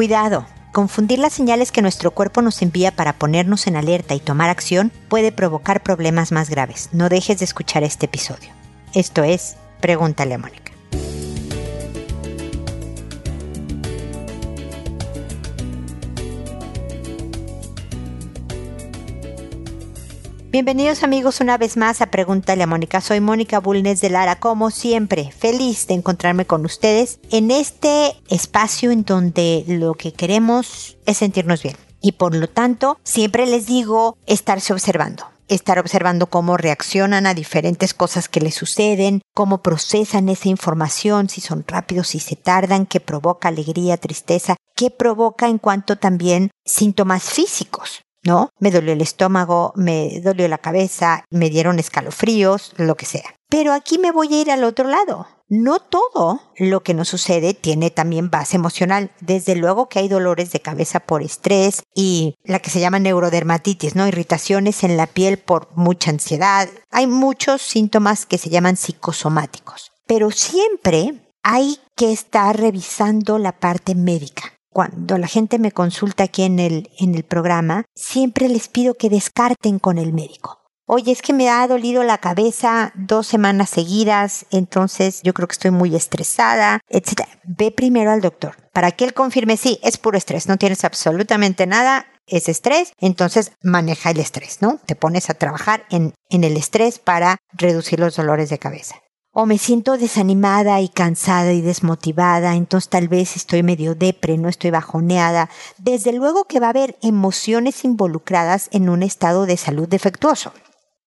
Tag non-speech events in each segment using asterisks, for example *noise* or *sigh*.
Cuidado, confundir las señales que nuestro cuerpo nos envía para ponernos en alerta y tomar acción puede provocar problemas más graves. No dejes de escuchar este episodio. Esto es, pregúntale a Mónica. Bienvenidos amigos una vez más a Pregúntale a Mónica. Soy Mónica Bulnes de Lara, como siempre, feliz de encontrarme con ustedes en este espacio en donde lo que queremos es sentirnos bien. Y por lo tanto, siempre les digo estarse observando estar observando cómo reaccionan a diferentes cosas que les suceden, cómo procesan esa información, si son rápidos, si se tardan, qué provoca alegría, tristeza, qué provoca en cuanto también síntomas físicos. ¿No? Me dolió el estómago, me dolió la cabeza, me dieron escalofríos, lo que sea. Pero aquí me voy a ir al otro lado. No todo lo que nos sucede tiene también base emocional. Desde luego que hay dolores de cabeza por estrés y la que se llama neurodermatitis, ¿no? Irritaciones en la piel por mucha ansiedad. Hay muchos síntomas que se llaman psicosomáticos. Pero siempre hay que estar revisando la parte médica cuando la gente me consulta aquí en el, en el programa, siempre les pido que descarten con el médico. Oye, es que me ha dolido la cabeza dos semanas seguidas, entonces yo creo que estoy muy estresada, etc. Ve primero al doctor para que él confirme, sí, es puro estrés, no tienes absolutamente nada, es estrés, entonces maneja el estrés, ¿no? Te pones a trabajar en, en el estrés para reducir los dolores de cabeza o me siento desanimada y cansada y desmotivada, entonces tal vez estoy medio depre, no estoy bajoneada. Desde luego que va a haber emociones involucradas en un estado de salud defectuoso.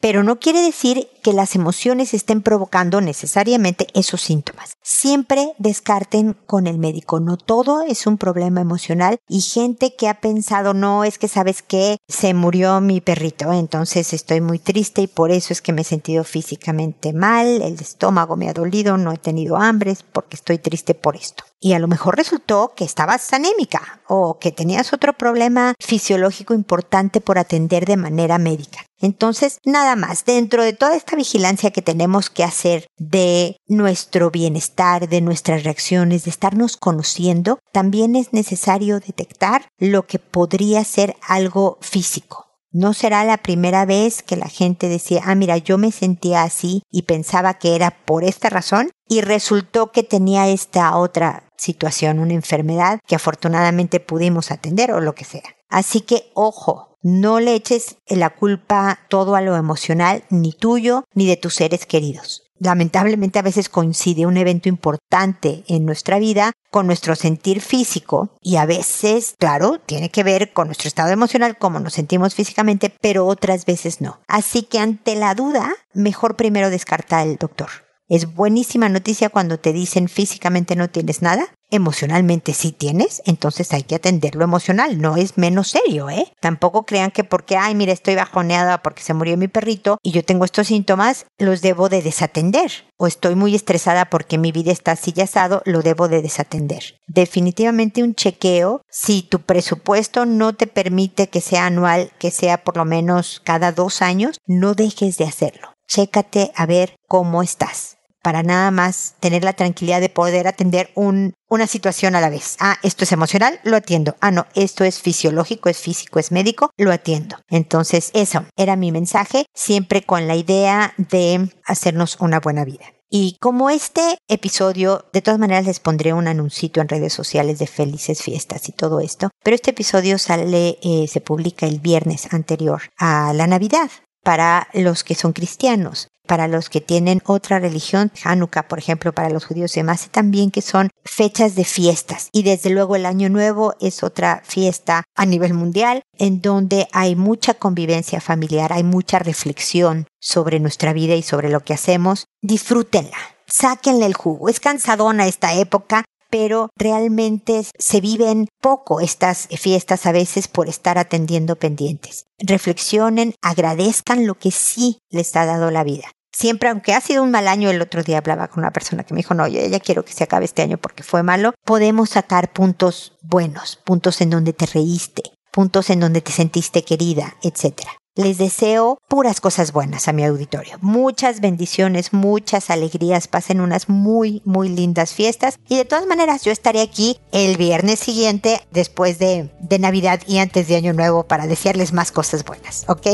Pero no quiere decir que las emociones estén provocando necesariamente esos síntomas. Siempre descarten con el médico. No todo es un problema emocional y gente que ha pensado, no, es que sabes que se murió mi perrito, entonces estoy muy triste y por eso es que me he sentido físicamente mal, el estómago me ha dolido, no he tenido hambre porque estoy triste por esto. Y a lo mejor resultó que estabas anémica o que tenías otro problema fisiológico importante por atender de manera médica. Entonces, nada más, dentro de toda esta vigilancia que tenemos que hacer de nuestro bienestar, de nuestras reacciones, de estarnos conociendo, también es necesario detectar lo que podría ser algo físico. No será la primera vez que la gente decía, ah, mira, yo me sentía así y pensaba que era por esta razón y resultó que tenía esta otra situación, una enfermedad que afortunadamente pudimos atender o lo que sea. Así que ojo, no le eches la culpa todo a lo emocional, ni tuyo, ni de tus seres queridos. Lamentablemente a veces coincide un evento importante en nuestra vida con nuestro sentir físico y a veces, claro, tiene que ver con nuestro estado emocional, como nos sentimos físicamente, pero otras veces no. Así que ante la duda, mejor primero descarta el doctor. Es buenísima noticia cuando te dicen físicamente no tienes nada, emocionalmente sí tienes, entonces hay que atender lo emocional, no es menos serio, ¿eh? Tampoco crean que porque, ay, mira, estoy bajoneada porque se murió mi perrito y yo tengo estos síntomas, los debo de desatender. O estoy muy estresada porque mi vida está así asado, lo debo de desatender. Definitivamente un chequeo, si tu presupuesto no te permite que sea anual, que sea por lo menos cada dos años, no dejes de hacerlo. Chécate a ver cómo estás para nada más tener la tranquilidad de poder atender un, una situación a la vez. Ah, esto es emocional, lo atiendo. Ah, no, esto es fisiológico, es físico, es médico, lo atiendo. Entonces, eso era mi mensaje, siempre con la idea de hacernos una buena vida. Y como este episodio, de todas maneras les pondré un anuncito en redes sociales de felices fiestas y todo esto, pero este episodio sale, eh, se publica el viernes anterior a la Navidad para los que son cristianos para los que tienen otra religión, Hanukkah, por ejemplo, para los judíos y demás, también que son fechas de fiestas. Y desde luego el Año Nuevo es otra fiesta a nivel mundial en donde hay mucha convivencia familiar, hay mucha reflexión sobre nuestra vida y sobre lo que hacemos. Disfrútenla. Sáquenle el jugo. Es cansadona esta época, pero realmente se viven poco estas fiestas a veces por estar atendiendo pendientes. Reflexionen, agradezcan lo que sí les ha dado la vida siempre, aunque ha sido un mal año, el otro día hablaba con una persona que me dijo, no, yo ya quiero que se acabe este año porque fue malo, podemos sacar puntos buenos, puntos en donde te reíste, puntos en donde te sentiste querida, etc. Les deseo puras cosas buenas a mi auditorio. Muchas bendiciones, muchas alegrías. Pasen unas muy, muy lindas fiestas. Y de todas maneras, yo estaré aquí el viernes siguiente, después de, de Navidad y antes de Año Nuevo, para desearles más cosas buenas. ¿Ok?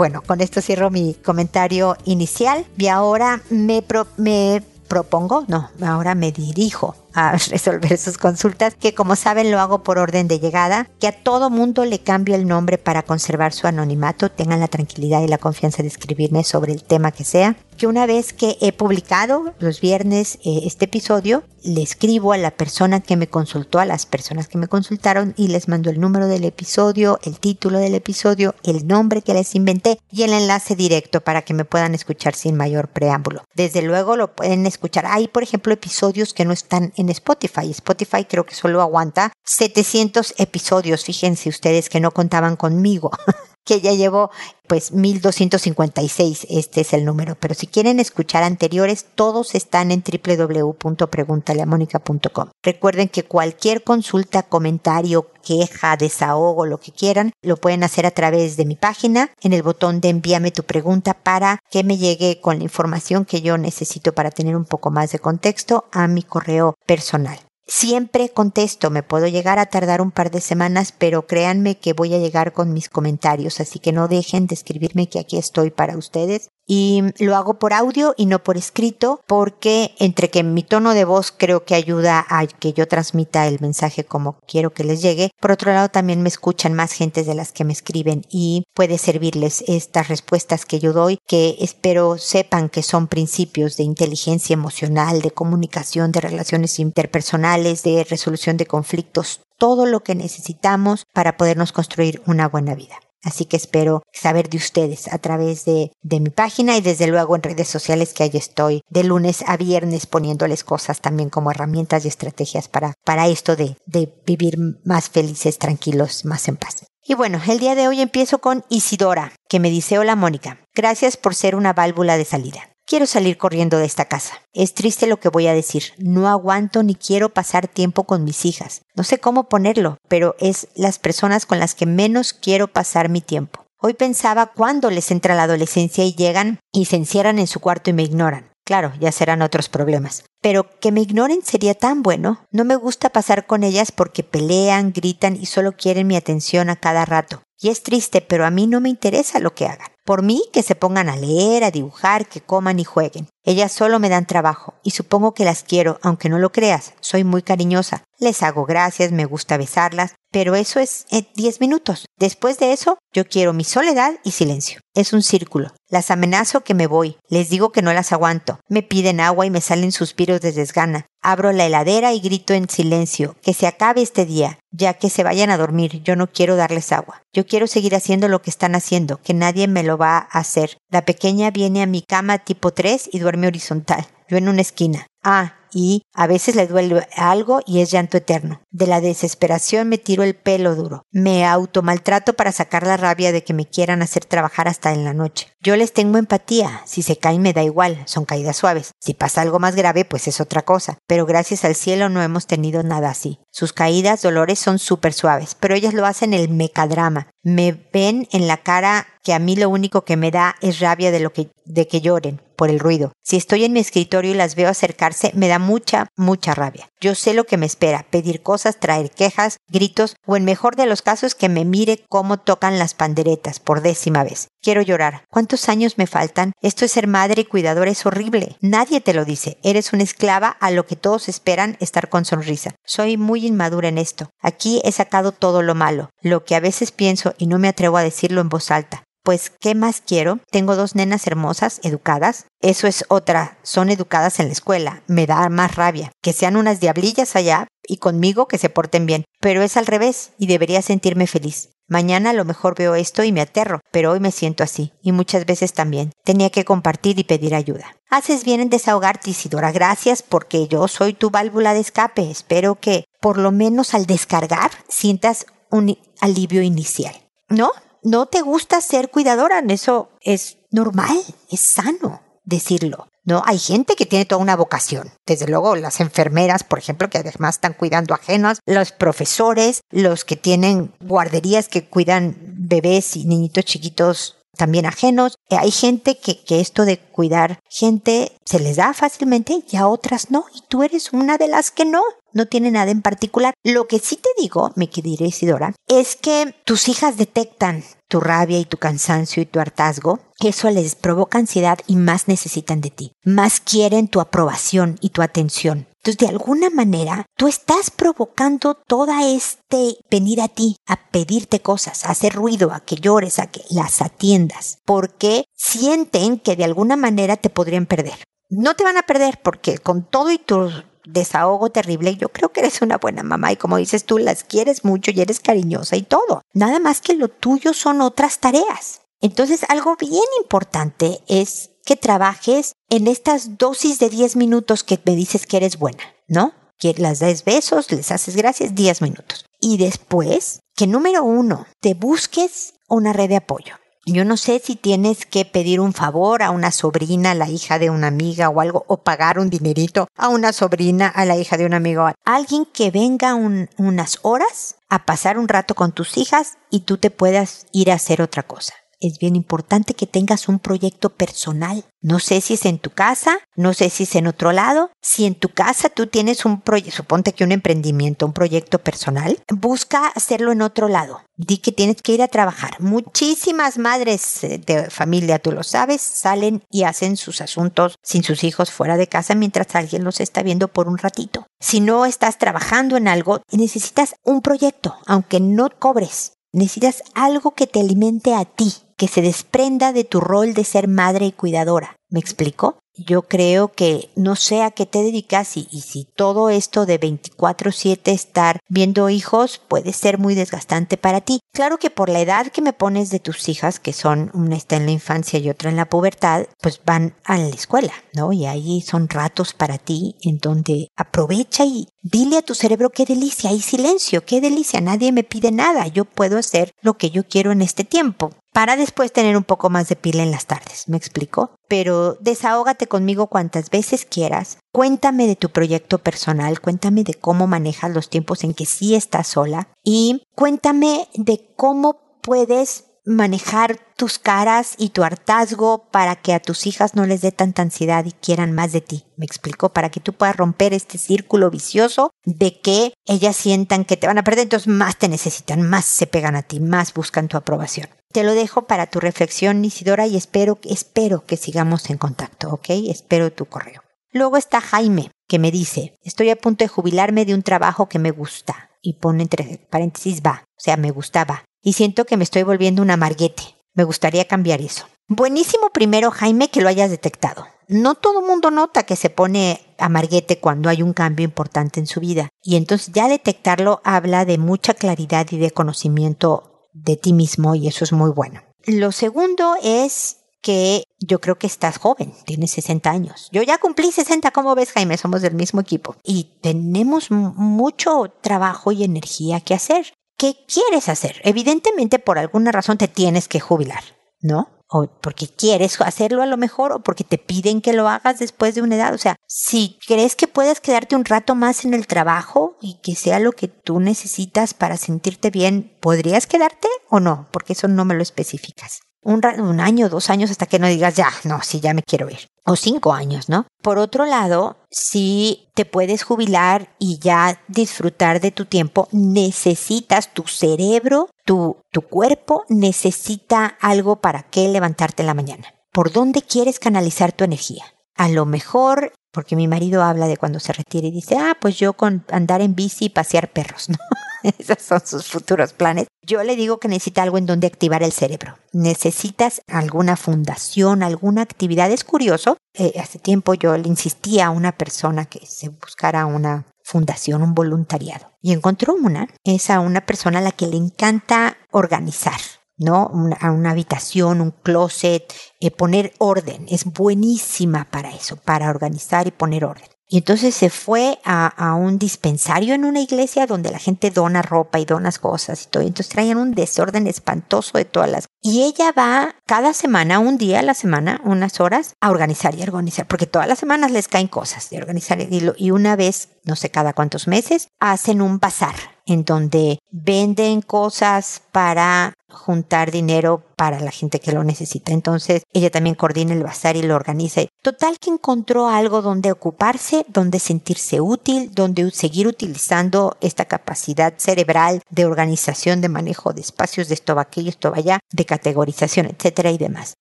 Bueno, con esto cierro mi comentario inicial y ahora me, me propongo, no, ahora me dirijo a *laughs* resolver sus consultas, que como saben lo hago por orden de llegada, que a todo mundo le cambio el nombre para conservar su anonimato, tengan la tranquilidad y la confianza de escribirme sobre el tema que sea, que una vez que he publicado los viernes eh, este episodio, le escribo a la persona que me consultó, a las personas que me consultaron y les mando el número del episodio, el título del episodio, el nombre que les inventé y el enlace directo para que me puedan escuchar sin mayor preámbulo. Desde luego lo pueden escuchar. Hay, por ejemplo, episodios que no están en Spotify. Spotify creo que solo aguanta 700 episodios. Fíjense ustedes que no contaban conmigo. *laughs* que ya llevo pues 1256, este es el número, pero si quieren escuchar anteriores, todos están en www.preguntaleamónica.com. Recuerden que cualquier consulta, comentario, queja, desahogo, lo que quieran, lo pueden hacer a través de mi página en el botón de envíame tu pregunta para que me llegue con la información que yo necesito para tener un poco más de contexto a mi correo personal. Siempre contesto, me puedo llegar a tardar un par de semanas, pero créanme que voy a llegar con mis comentarios, así que no dejen de escribirme que aquí estoy para ustedes y lo hago por audio y no por escrito porque entre que mi tono de voz creo que ayuda a que yo transmita el mensaje como quiero que les llegue, por otro lado también me escuchan más gentes de las que me escriben y puede servirles estas respuestas que yo doy que espero sepan que son principios de inteligencia emocional, de comunicación, de relaciones interpersonales, de resolución de conflictos, todo lo que necesitamos para podernos construir una buena vida. Así que espero saber de ustedes a través de, de, mi página y desde luego en redes sociales que ahí estoy de lunes a viernes poniéndoles cosas también como herramientas y estrategias para, para esto de, de vivir más felices, tranquilos, más en paz. Y bueno, el día de hoy empiezo con Isidora, que me dice, hola Mónica, gracias por ser una válvula de salida. Quiero salir corriendo de esta casa. Es triste lo que voy a decir. No aguanto ni quiero pasar tiempo con mis hijas. No sé cómo ponerlo, pero es las personas con las que menos quiero pasar mi tiempo. Hoy pensaba cuándo les entra la adolescencia y llegan y se encierran en su cuarto y me ignoran. Claro, ya serán otros problemas. Pero que me ignoren sería tan bueno. No me gusta pasar con ellas porque pelean, gritan y solo quieren mi atención a cada rato. Y es triste, pero a mí no me interesa lo que hagan. Por mí, que se pongan a leer, a dibujar, que coman y jueguen. Ellas solo me dan trabajo, y supongo que las quiero, aunque no lo creas, soy muy cariñosa. Les hago gracias, me gusta besarlas, pero eso es en 10 minutos. Después de eso, yo quiero mi soledad y silencio. Es un círculo. Las amenazo que me voy, les digo que no las aguanto, me piden agua y me salen suspiros de desgana. Abro la heladera y grito en silencio, que se acabe este día, ya que se vayan a dormir, yo no quiero darles agua. Yo quiero seguir haciendo lo que están haciendo, que nadie me lo va a hacer. La pequeña viene a mi cama tipo 3 y duerme horizontal, yo en una esquina. Ah, y a veces le duele algo y es llanto eterno. De la desesperación me tiro el pelo duro. Me automaltrato para sacar la rabia de que me quieran hacer trabajar hasta en la noche. Yo les tengo empatía. Si se caen me da igual, son caídas suaves. Si pasa algo más grave, pues es otra cosa. Pero gracias al cielo no hemos tenido nada así. Sus caídas, dolores son súper suaves, pero ellas lo hacen el mecadrama. Me ven en la cara que a mí lo único que me da es rabia de lo que de que lloren por el ruido. Si estoy en mi escritorio y las veo acercarse, me da mucha, mucha rabia. Yo sé lo que me espera, pedir cosas, traer quejas, gritos o en mejor de los casos que me mire cómo tocan las panderetas por décima vez. Quiero llorar. ¿Cuántos años me faltan? Esto es ser madre y cuidador es horrible. Nadie te lo dice. Eres una esclava a lo que todos esperan estar con sonrisa. Soy muy inmadura en esto. Aquí he sacado todo lo malo, lo que a veces pienso y no me atrevo a decirlo en voz alta. Pues, ¿qué más quiero? Tengo dos nenas hermosas, educadas. Eso es otra, son educadas en la escuela. Me da más rabia. Que sean unas diablillas allá y conmigo que se porten bien. Pero es al revés y debería sentirme feliz. Mañana a lo mejor veo esto y me aterro, pero hoy me siento así, y muchas veces también. Tenía que compartir y pedir ayuda. Haces bien en desahogarte, Isidora. Gracias porque yo soy tu válvula de escape. Espero que, por lo menos al descargar, sientas un alivio inicial. ¿No? No te gusta ser cuidadora, eso es normal, es sano decirlo. ¿no? Hay gente que tiene toda una vocación. Desde luego, las enfermeras, por ejemplo, que además están cuidando ajenos, los profesores, los que tienen guarderías que cuidan bebés y niñitos chiquitos también ajenos. Eh, hay gente que, que esto de cuidar gente se les da fácilmente y a otras no. Y tú eres una de las que no. No tiene nada en particular. Lo que sí te digo, mi querida Isidora, es que tus hijas detectan tu rabia y tu cansancio y tu hartazgo. Eso les provoca ansiedad y más necesitan de ti. Más quieren tu aprobación y tu atención. Entonces, de alguna manera, tú estás provocando toda este venir a ti, a pedirte cosas, a hacer ruido, a que llores, a que las atiendas, porque sienten que de alguna manera te podrían perder. No te van a perder porque con todo y tu desahogo terrible, yo creo que eres una buena mamá y como dices tú, las quieres mucho y eres cariñosa y todo. Nada más que lo tuyo son otras tareas. Entonces, algo bien importante es que trabajes en estas dosis de 10 minutos que me dices que eres buena, ¿no? Que las des besos, les haces gracias 10 minutos. Y después, que número uno, te busques una red de apoyo. Yo no sé si tienes que pedir un favor a una sobrina, a la hija de una amiga o algo, o pagar un dinerito a una sobrina, a la hija de un amigo. Alguien que venga unas horas a pasar un rato con tus hijas y tú te puedas ir a hacer otra cosa es bien importante que tengas un proyecto personal. No sé si es en tu casa, no sé si es en otro lado. Si en tu casa tú tienes un proyecto, suponte que un emprendimiento, un proyecto personal, busca hacerlo en otro lado. Di que tienes que ir a trabajar. Muchísimas madres eh, de familia, tú lo sabes, salen y hacen sus asuntos sin sus hijos fuera de casa mientras alguien los está viendo por un ratito. Si no estás trabajando en algo, necesitas un proyecto, aunque no cobres. Necesitas algo que te alimente a ti, que se desprenda de tu rol de ser madre y cuidadora. ¿Me explico? Yo creo que no sé a qué te dedicas y, y si todo esto de 24/7 estar viendo hijos puede ser muy desgastante para ti. Claro que por la edad que me pones de tus hijas, que son una está en la infancia y otra en la pubertad, pues van a la escuela, ¿no? Y ahí son ratos para ti en donde aprovecha y dile a tu cerebro qué delicia, hay silencio, qué delicia, nadie me pide nada, yo puedo hacer lo que yo quiero en este tiempo para después tener un poco más de pila en las tardes, ¿me explico? Pero desahógate conmigo cuantas veces quieras, cuéntame de tu proyecto personal, cuéntame de cómo manejas los tiempos en que sí estás sola y cuéntame de cómo puedes manejar tus caras y tu hartazgo para que a tus hijas no les dé tanta ansiedad y quieran más de ti. Me explico, para que tú puedas romper este círculo vicioso de que ellas sientan que te van a perder, entonces más te necesitan, más se pegan a ti, más buscan tu aprobación. Te lo dejo para tu reflexión, Isidora, y espero, espero que sigamos en contacto, ¿ok? Espero tu correo. Luego está Jaime, que me dice, estoy a punto de jubilarme de un trabajo que me gusta. Y pone entre paréntesis va, o sea, me gustaba. Y siento que me estoy volviendo un amarguete. Me gustaría cambiar eso. Buenísimo primero, Jaime, que lo hayas detectado. No todo mundo nota que se pone amarguete cuando hay un cambio importante en su vida. Y entonces ya detectarlo habla de mucha claridad y de conocimiento de ti mismo y eso es muy bueno. Lo segundo es que yo creo que estás joven, tienes 60 años. Yo ya cumplí 60, ¿cómo ves Jaime? Somos del mismo equipo. Y tenemos mucho trabajo y energía que hacer. ¿Qué quieres hacer? Evidentemente por alguna razón te tienes que jubilar, ¿no? O porque quieres hacerlo a lo mejor o porque te piden que lo hagas después de una edad. O sea, si crees que puedes quedarte un rato más en el trabajo y que sea lo que tú necesitas para sentirte bien, ¿podrías quedarte o no? Porque eso no me lo especificas un, un año, dos años hasta que no digas, ya, no, sí, ya me quiero ir. O cinco años, ¿no? Por otro lado, si te puedes jubilar y ya disfrutar de tu tiempo, necesitas tu cerebro, tu, tu cuerpo necesita algo para que levantarte en la mañana. ¿Por dónde quieres canalizar tu energía? A lo mejor, porque mi marido habla de cuando se retire y dice, ah, pues yo con andar en bici y pasear perros, *laughs* ¿no? *laughs* Esos son sus futuros planes. Yo le digo que necesita algo en donde activar el cerebro. Necesitas alguna fundación, alguna actividad. Es curioso, eh, hace tiempo yo le insistía a una persona que se buscara una fundación, un voluntariado. Y encontró una. Es a una persona a la que le encanta organizar. ¿no? Una, una habitación, un closet, eh, poner orden. Es buenísima para eso, para organizar y poner orden. Y entonces se fue a, un dispensario en una iglesia donde la gente dona ropa y dona cosas y todo. Entonces traían un desorden espantoso de todas las. Y ella va cada semana, un día a la semana, unas horas, a organizar y organizar, porque todas las semanas les caen cosas de organizar. Y, lo, y una vez, no sé cada cuántos meses, hacen un bazar en donde venden cosas para juntar dinero para la gente que lo necesita. Entonces ella también coordina el bazar y lo organiza. Total que encontró algo donde ocuparse, donde sentirse útil, donde seguir utilizando esta capacidad cerebral de organización, de manejo de espacios, de esto aquí, esto va allá, de categorización, etcétera y demás.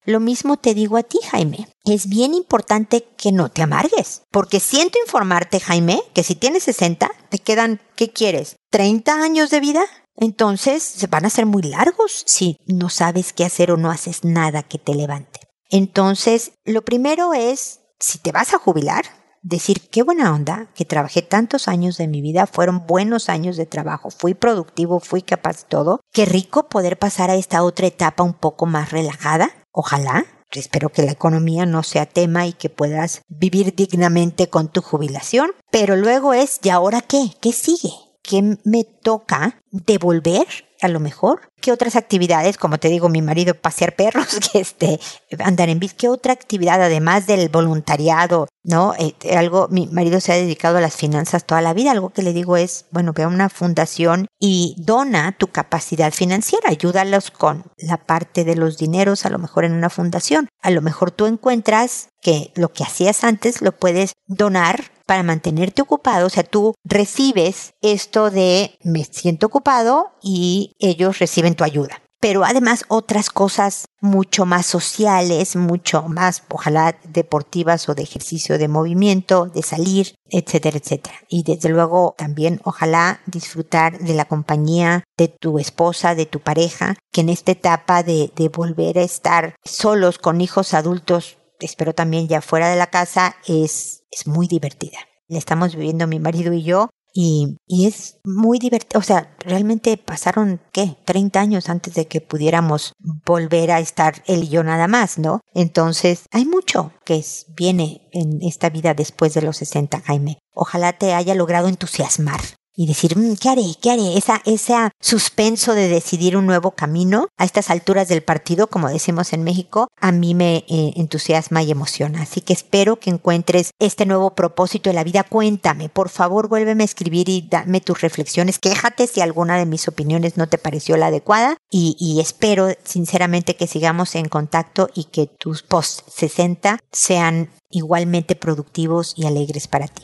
Lo mismo te digo a ti, Jaime. Es bien importante que no te amargues, porque siento informarte, Jaime, que si tienes 60, te quedan, ¿qué quieres? ¿30 años de vida? Entonces se van a ser muy largos si no sabes qué hacer o no haces nada que te levante. Entonces, lo primero es, si te vas a jubilar, decir qué buena onda que trabajé tantos años de mi vida, fueron buenos años de trabajo, fui productivo, fui capaz de todo. Qué rico poder pasar a esta otra etapa un poco más relajada, ojalá. Espero que la economía no sea tema y que puedas vivir dignamente con tu jubilación. Pero luego es, ¿y ahora qué? ¿Qué sigue? ¿Qué me toca devolver a lo mejor. ¿Qué otras actividades? Como te digo, mi marido pasear perros, *laughs* que este, andar en bici. ¿Qué otra actividad además del voluntariado? ¿No? Eh, algo, mi marido se ha dedicado a las finanzas toda la vida. Algo que le digo es, bueno, ve a una fundación y dona tu capacidad financiera. Ayúdalos con la parte de los dineros, a lo mejor en una fundación. A lo mejor tú encuentras que lo que hacías antes lo puedes donar para mantenerte ocupado, o sea, tú recibes esto de me siento ocupado y ellos reciben tu ayuda. Pero además otras cosas mucho más sociales, mucho más, ojalá deportivas o de ejercicio de movimiento, de salir, etcétera, etcétera. Y desde luego también ojalá disfrutar de la compañía de tu esposa, de tu pareja, que en esta etapa de, de volver a estar solos con hijos adultos espero también ya fuera de la casa, es, es muy divertida. La estamos viviendo mi marido y yo y, y es muy divertido. O sea, realmente pasaron, ¿qué? 30 años antes de que pudiéramos volver a estar él y yo nada más, ¿no? Entonces, hay mucho que es, viene en esta vida después de los 60, Jaime. Ojalá te haya logrado entusiasmar y decir, mm, ¿qué haré? ¿Qué haré? Esa, ese suspenso de decidir un nuevo camino a estas alturas del partido, como decimos en México, a mí me eh, entusiasma y emociona. Así que espero que encuentres este nuevo propósito de la vida. Cuéntame, por favor, vuélveme a escribir y dame tus reflexiones. Quéjate si alguna de mis opiniones no te pareció la adecuada y, y espero sinceramente que sigamos en contacto y que tus post 60 sean igualmente productivos y alegres para ti.